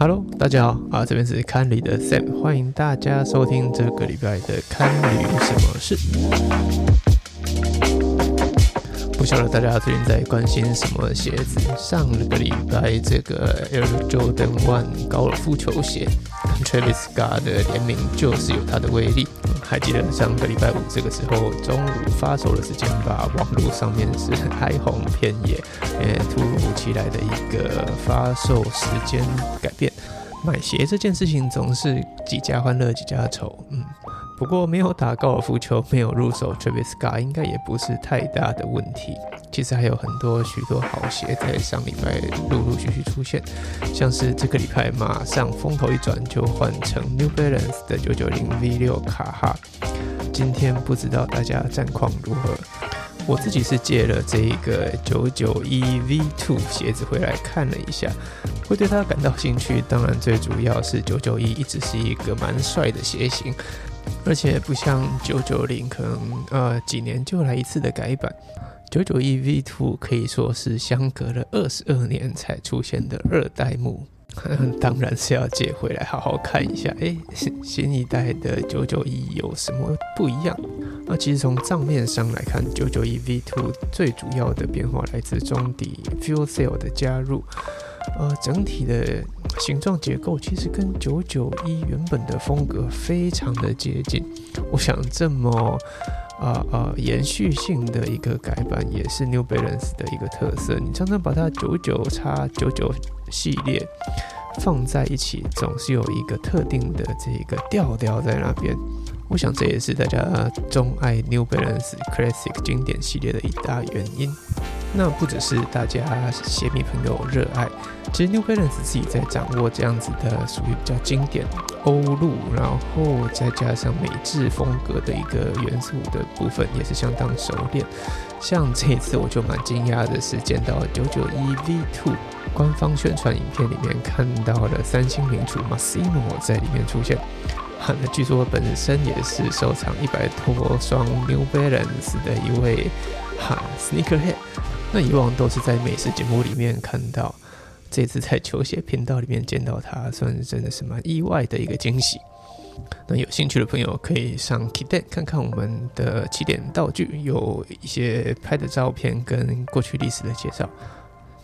Hello，大家好啊，这边是堪旅的 Sam，欢迎大家收听这个礼拜的堪旅什么事。不晓得大家最近在关心什么鞋子？上个礼拜这个 Air Jordan One 高尔夫球鞋跟 Travis Scott 的联名就是有它的威力。还记得上个礼拜五这个时候中午发售的时间吧？网络上面是哀鸿遍野，也，突如其来的一个发售时间改变。买鞋这件事情总是几家欢乐几家愁，嗯。不过没有打高尔夫球，没有入手 Travis Scott，应该也不是太大的问题。其实还有很多许多好鞋在上礼拜陆陆续续出现，像是这个礼拜马上风头一转就换成 New Balance 的九九零 V 六卡哈。今天不知道大家战况如何？我自己是借了这一个九九一 V Two 鞋子回来看了一下，会对它感到兴趣。当然最主要是九九一一直是一个蛮帅的鞋型。而且不像九九零，可能呃几年就来一次的改版。九九一 V Two 可以说是相隔了二十二年才出现的二代目，当然是要借回来好好看一下。哎，新一代的九九一有什么不一样？那其实从账面上来看，九九一 V Two 最主要的变化来自中底 Fuel Cell 的加入。呃，整体的形状结构其实跟九九一原本的风格非常的接近。我想这么啊啊延续性的一个改版，也是 New Balance 的一个特色。你常常把它九九叉九九系列放在一起，总是有一个特定的这个调调在那边。我想这也是大家钟爱 New Balance Classic 经典系列的一大原因。那不只是大家鞋迷朋友热爱，其实 New Balance 自己在掌握这样子的属于比较经典欧陆，然后再加上美制风格的一个元素的部分，也是相当熟练。像这一次我就蛮惊讶的是，见到九九一 V2 官方宣传影片里面看到了三星名厨 Massimo 在里面出现。那据说本身也是收藏一百多双 New Balance 的一位哈 Sneakerhead。那以往都是在美食节目里面看到，这次在球鞋频道里面见到他，算是真的是蛮意外的一个惊喜。那有兴趣的朋友可以上 Kit 看看我们的起点道具，有一些拍的照片跟过去历史的介绍。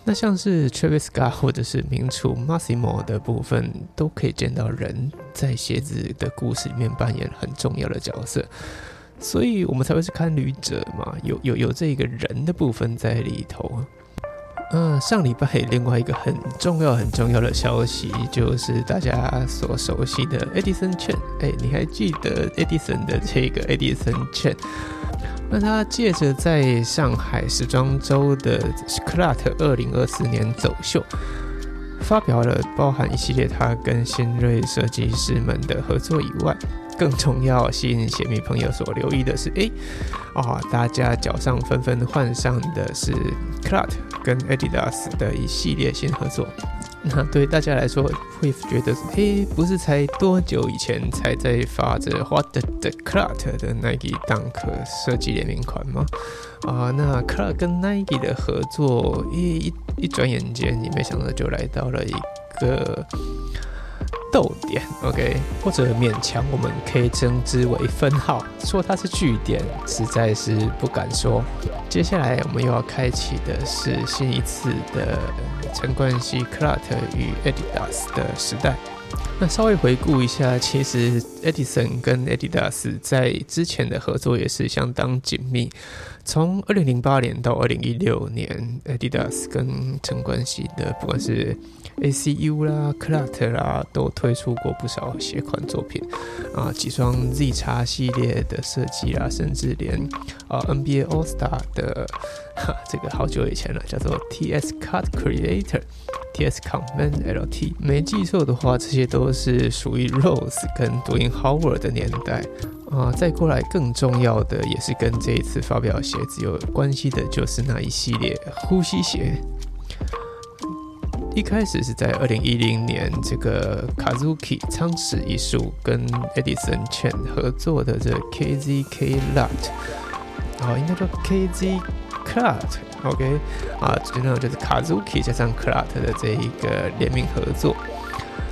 那像是 Travis Scott 或者是名厨 Massimo 的部分，都可以见到人在鞋子的故事里面扮演很重要的角色。所以我们才会是看旅者嘛，有有有这个人的部分在里头。嗯，上礼拜另外一个很重要很重要的消息，就是大家所熟悉的 Edison Chen。哎，你还记得 Edison 的这个 Edison Chen？那他借着在上海时装周的 Clut 二零二四年走秀，发表了包含一系列他跟新锐设计师们的合作以外。更重要、吸引鞋迷朋友所留意的是，哎，啊，大家脚上纷纷换上的是 Clut 跟 Adidas 的一系列新合作。那对大家来说，会觉得，嘿，不是才多久以前才在发着 What the Clut 的 Nike Dunk 设计联名款吗？啊，那 Clut 跟 Nike 的合作，一一一转眼间，你没想到就来到了一个。逗点，OK，或者勉强我们可以称之为分号，说它是句点，实在是不敢说。接下来我们又要开启的是新一次的陈冠希、c l a t 与 Adidas 的时代。那稍微回顾一下，其实 Edison 跟 Adidas 在之前的合作也是相当紧密。从二零零八年到二零一六年，Adidas 跟陈冠希的不管是 ACU 啦、Clut 啦，都推出过不少鞋款作品啊，几双 Z 叉系列的设计啦，甚至连啊 NBA All Star 的哈，这个好久以前了，叫做 TS Cut Creator、TS Command LT。没记错的话，这些都是属于 Rose 跟 Dwayne Howard 的年代啊。再过来更重要的，也是跟这一次发表鞋子有关系的，就是那一系列呼吸鞋。一开始是在二零一零年，这个 Kazuki 仓史艺术跟 Edison Chen 合作的这 KZK Lut，啊，应该叫 KZ Clut，OK，啊，基本上就是 Kazuki 加上 Clut 的这一个联名合作。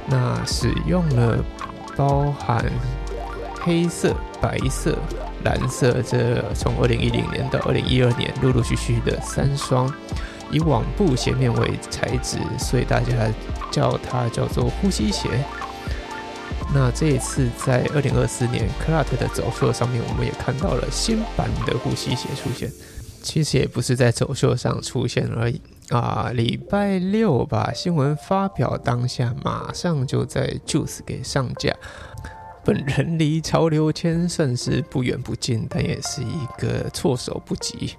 那使用了包含黑色、白色、蓝色这从二零一零年到二零一二年陆陆续续的三双，以网布鞋面为材质，所以大家叫它叫做呼吸鞋。那这一次在二零二四年 c l a t 的走秀上面，我们也看到了新版的呼吸鞋出现。其实也不是在走秀上出现而已啊，礼拜六吧，新闻发表当下，马上就在 Juice 给上架。本人离潮流签算是不远不近，但也是一个措手不及。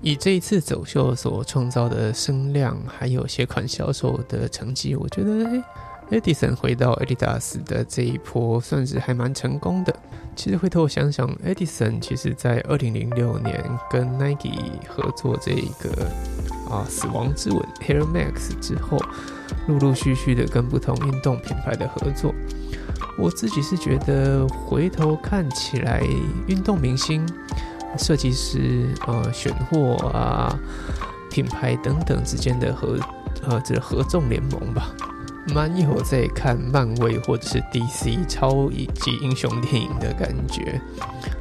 以这一次走秀所创造的声量，还有鞋款销售的成绩，我觉得。Edison 回到 Adidas 的这一波算是还蛮成功的。其实回头我想想，Edison 其实在二零零六年跟 Nike 合作这一个啊死亡之吻 Air Max 之后，陆陆续续的跟不同运动品牌的合作。我自己是觉得回头看起来，运动明星、设计师、呃选货啊、品牌等等之间的合呃这合纵联盟吧。蛮有在看漫威或者是 DC 超级英雄电影的感觉。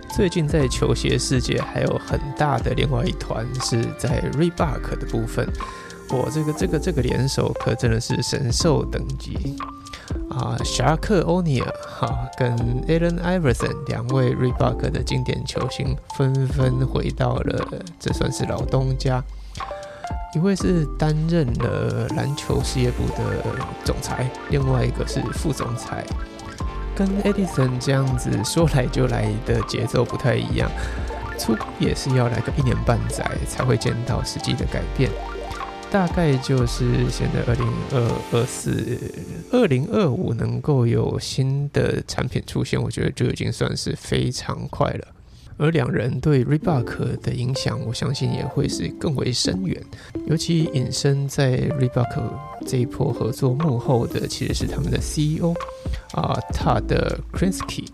最近在球鞋世界还有很大的另外一团是在 Reebok 的部分。我这个这个这个联手可真的是神兽等级啊！侠客欧尼尔哈跟 Allen Iverson 两位 Reebok 的经典球星纷纷回到了，这算是老东家。一位是担任了篮球事业部的总裁，另外一个是副总裁，跟 Edison 这样子说来就来的节奏不太一样，出也是要来个一年半载才会见到实际的改变，大概就是现在二零二二四、二零二五能够有新的产品出现，我觉得就已经算是非常快了。而两人对 Reebok 的影响，我相信也会是更为深远。尤其隐身在 Reebok 这一波合作幕后的，其实是他们的 CEO 啊，他的 Krinsky。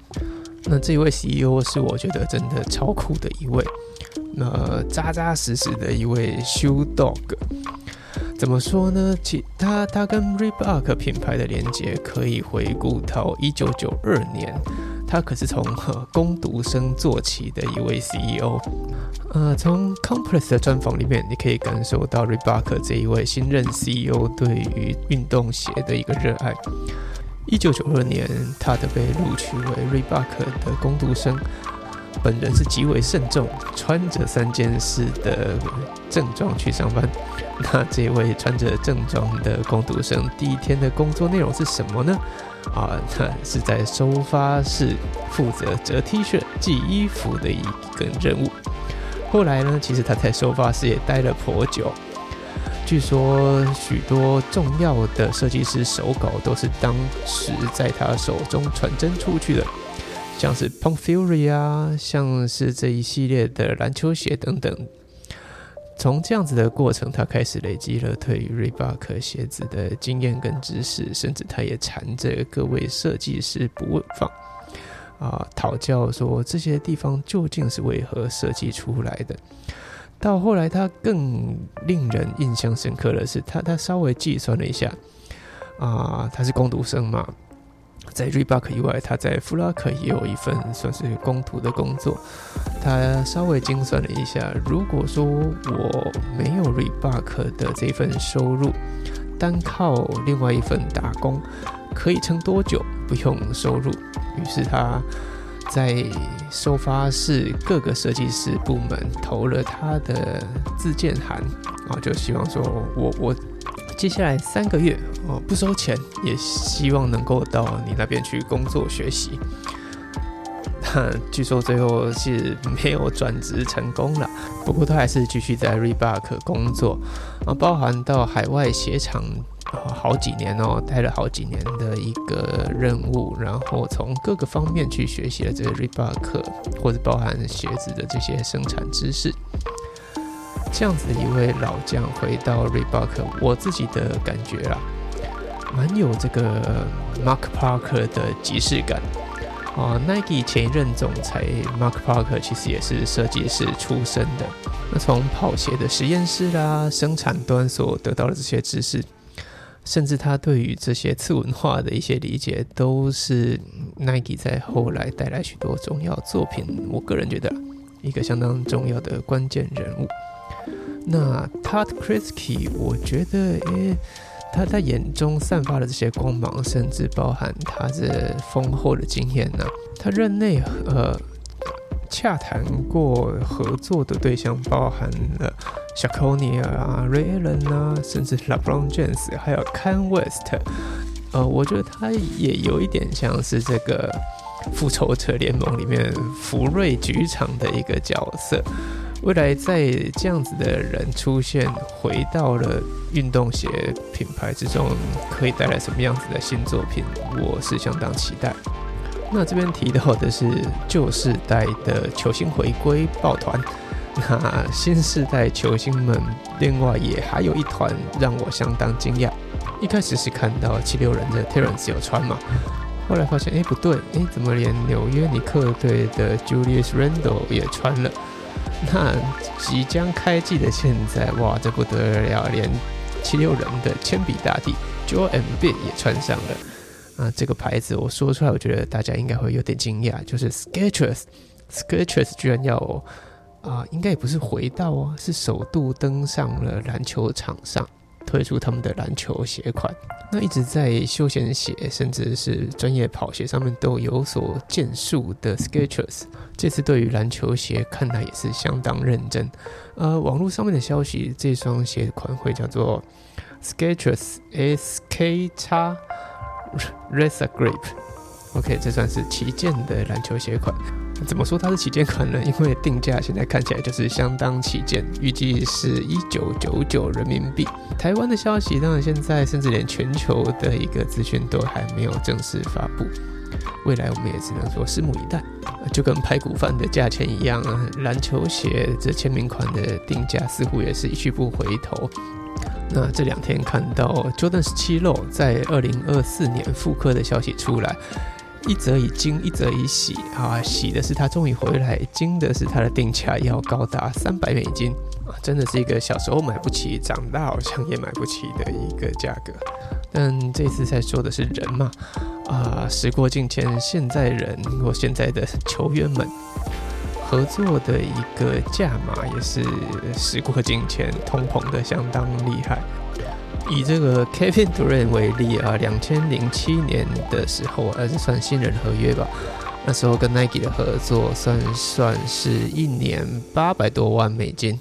那这位 CEO 是我觉得真的超酷的一位，那扎扎实实的一位 Shoe Dog。怎么说呢？其他他跟 Reebok 品牌的连接可以回顾到一九九二年。他可是从攻读生做起的一位 CEO，呃，从 Complex 的专访里面，你可以感受到 Reebok 这一位新任 CEO 对于运动鞋的一个热爱。一九九二年，他的被录取为 Reebok 的攻读生，本人是极为慎重，穿着三件事的正装去上班。那这位穿着正装的工读生，第一天的工作内容是什么呢？啊，他 是在收发室负责折 T 恤、寄衣服的一个任务。后来呢，其实他在收发室也待了颇久。据说许多重要的设计师手稿都是当时在他手中传真出去的，像是 Pump Fury 啊，像是这一系列的篮球鞋等等。从这样子的过程，他开始累积了对于 Reebok 鞋子的经验跟知识，甚至他也缠着各位设计师不放啊，讨教说这些地方究竟是为何设计出来的。到后来，他更令人印象深刻的是，他他稍微计算了一下啊，他是工读生嘛。在 Reebok 以外，他在 f l a k 也有一份算是工图的工作。他稍微精算了一下，如果说我没有 Reebok 的这份收入，单靠另外一份打工，可以撑多久不用收入？于是他在收发室各个设计师部门投了他的自荐函，啊，就希望说我我。接下来三个月哦，不收钱，也希望能够到你那边去工作学习。据说最后是没有转职成功了，不过他还是继续在 Reebok 工作啊，包含到海外鞋厂啊好几年哦，待了好几年的一个任务，然后从各个方面去学习了这个 Reebok 或者包含鞋子的这些生产知识。这样子的一位老将回到 Reebok，我自己的感觉啦，蛮有这个 Mark Parker 的即视感啊。Nike 前一任总裁 Mark Parker 其实也是设计师出身的，那从跑鞋的实验室啦、生产端所得到的这些知识，甚至他对于这些次文化的一些理解，都是 Nike 在后来带来许多重要作品。我个人觉得一个相当重要的关键人物。那 Todd Krisky，我觉得，诶，他在眼中散发的这些光芒，甚至包含他这丰厚的经验呢。他任内，呃。洽谈过合作的对象包含了 s h a k o n i 啊、Ray Allen 啊，甚至 LeBron James，还有 Ken West。呃，我觉得他也有一点像是这个复仇者联盟里面福瑞局长的一个角色。未来在这样子的人出现，回到了运动鞋品牌之中，可以带来什么样子的新作品？我是相当期待。那这边提到的是旧世代的球星回归抱团，那新世代球星们另外也还有一团让我相当惊讶。一开始是看到七六人的 Terence 有穿嘛，后来发现哎不对，哎怎么连纽约尼克队的 Julius Randle 也穿了？那即将开季的现在，哇这不得了，连七六人的铅笔大帝 Joe and Ben 也穿上了。啊，这个牌子我说出来，我觉得大家应该会有点惊讶，就是 Skechers，Skechers 居然要啊，应该也不是回到哦，是首度登上了篮球场上，推出他们的篮球鞋款。那一直在休闲鞋，甚至是专业跑鞋上面都有所建树的 Skechers，这次对于篮球鞋看来也是相当认真。呃，网络上面的消息，这双鞋款会叫做 Skechers SK 叉。Racer Grip，OK，这算是旗舰的篮球鞋款。怎么说它是旗舰款呢？因为定价现在看起来就是相当旗舰，预计是一九九九人民币。台湾的消息当然现在甚至连全球的一个资讯都还没有正式发布，未来我们也只能说拭目以待。就跟排骨饭的价钱一样啊，篮球鞋这签名款的定价似乎也是一去不回头。那这两天看到 Jordan 十七漏在二零二四年复刻的消息出来，一则以惊，一则以喜啊！喜的是他终于回来，惊的是他的定价要高达三百美金啊！真的是一个小时候买不起，长大好像也买不起的一个价格。但这次在说的是人嘛啊！时过境迁，现在人或现在的球员们。合作的一个价码也是时过境迁，通膨的相当厉害。以这个 Kevin Durant 为例啊，两千零七年的时候，还是算新人合约吧。那时候跟 Nike 的合作算算是一年八百多万美金。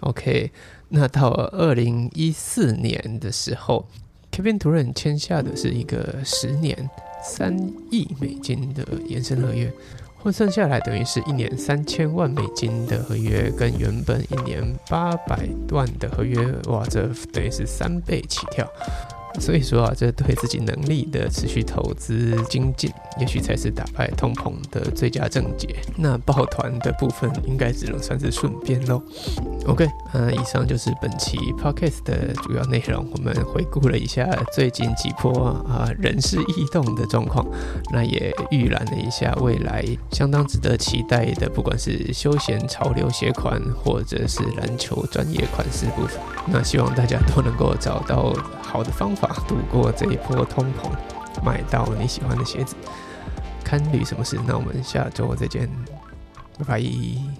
OK，那到二零一四年的时候，Kevin Durant 签下的是一个十年三亿美金的延伸合约。换算下来，等于是一年三千万美金的合约，跟原本一年八百万的合约，哇，这等于是三倍起跳。所以说啊，这对自己能力的持续投资精进，也许才是打败通膨的最佳症结。那抱团的部分，应该只能算是顺便喽。OK，呃，以上就是本期 Podcast 的主要内容。我们回顾了一下最近几波啊人事异动的状况，那也预览了一下未来相当值得期待的，不管是休闲潮流鞋款，或者是篮球专业款式部分。那希望大家都能够找到好的方法法度过这一波通膨，买到你喜欢的鞋子。看旅什么事？那我们下周再见，拜拜。